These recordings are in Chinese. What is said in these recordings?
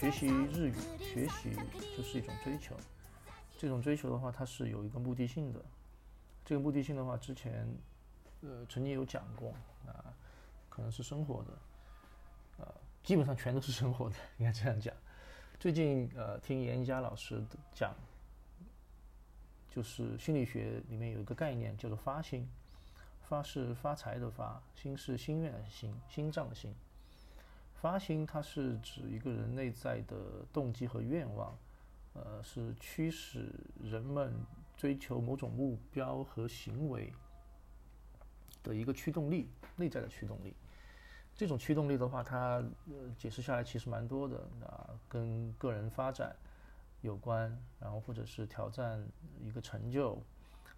学习日语，学习就是一种追求。这种追求的话，它是有一个目的性的。这个目的性的话，之前呃曾经有讲过啊，可能是生活的，呃，基本上全都是生活的，应该这样讲。最近呃听严家老师讲，就是心理学里面有一个概念叫做发心，发是发财的发，心是心愿的心，心脏的心。发心它是指一个人内在的动机和愿望。呃，是驱使人们追求某种目标和行为的一个驱动力，内在的驱动力。这种驱动力的话，它呃解释下来其实蛮多的啊，跟个人发展有关，然后或者是挑战一个成就，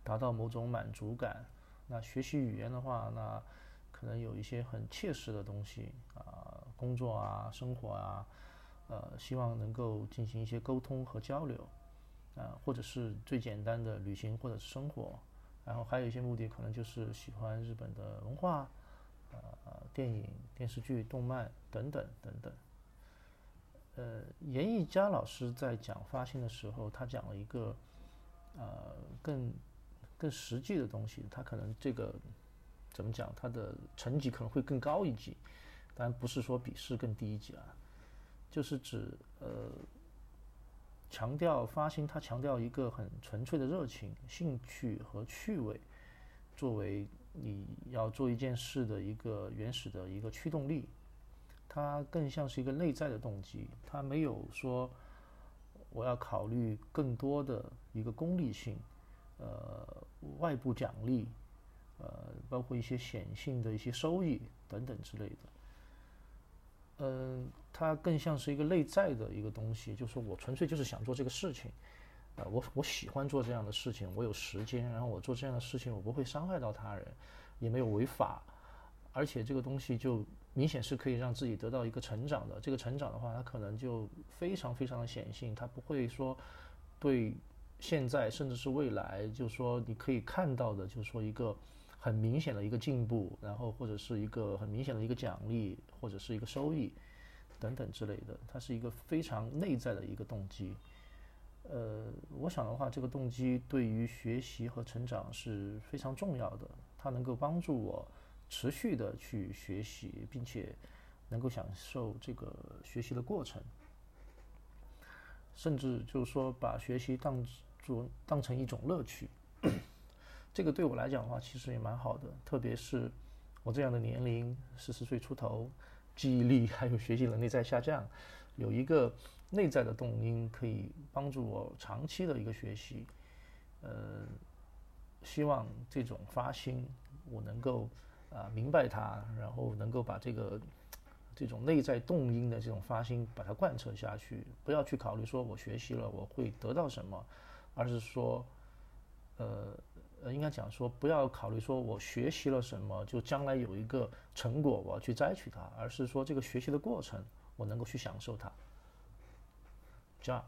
达到某种满足感。那学习语言的话，那可能有一些很切实的东西啊，工作啊，生活啊。呃，希望能够进行一些沟通和交流，啊，或者是最简单的旅行或者是生活，然后还有一些目的可能就是喜欢日本的文化，呃，电影、电视剧、动漫等等等等。呃，严艺佳老师在讲发心的时候，他讲了一个呃更更实际的东西，他可能这个怎么讲，他的层级可能会更高一级，当然不是说比试更低一级啊。就是指呃，强调发心，它强调一个很纯粹的热情、兴趣和趣味，作为你要做一件事的一个原始的一个驱动力，它更像是一个内在的动机，它没有说我要考虑更多的一个功利性，呃，外部奖励，呃，包括一些显性的一些收益等等之类的。嗯，它更像是一个内在的一个东西，就是我纯粹就是想做这个事情，啊，我我喜欢做这样的事情，我有时间，然后我做这样的事情，我不会伤害到他人，也没有违法，而且这个东西就明显是可以让自己得到一个成长的。这个成长的话，它可能就非常非常的显性，它不会说对现在甚至是未来，就是说你可以看到的，就是说一个。很明显的一个进步，然后或者是一个很明显的一个奖励，或者是一个收益，等等之类的，它是一个非常内在的一个动机。呃，我想的话，这个动机对于学习和成长是非常重要的，它能够帮助我持续的去学习，并且能够享受这个学习的过程，甚至就是说把学习当做当成一种乐趣。这个对我来讲的话，其实也蛮好的，特别是我这样的年龄，四十岁出头，记忆力还有学习能力在下降，有一个内在的动因可以帮助我长期的一个学习。呃，希望这种发心，我能够啊明白它，然后能够把这个这种内在动因的这种发心把它贯彻下去，不要去考虑说我学习了我会得到什么，而是说，呃。呃，应该讲说，不要考虑说我学习了什么，就将来有一个成果，我要去摘取它，而是说这个学习的过程，我能够去享受它。这样。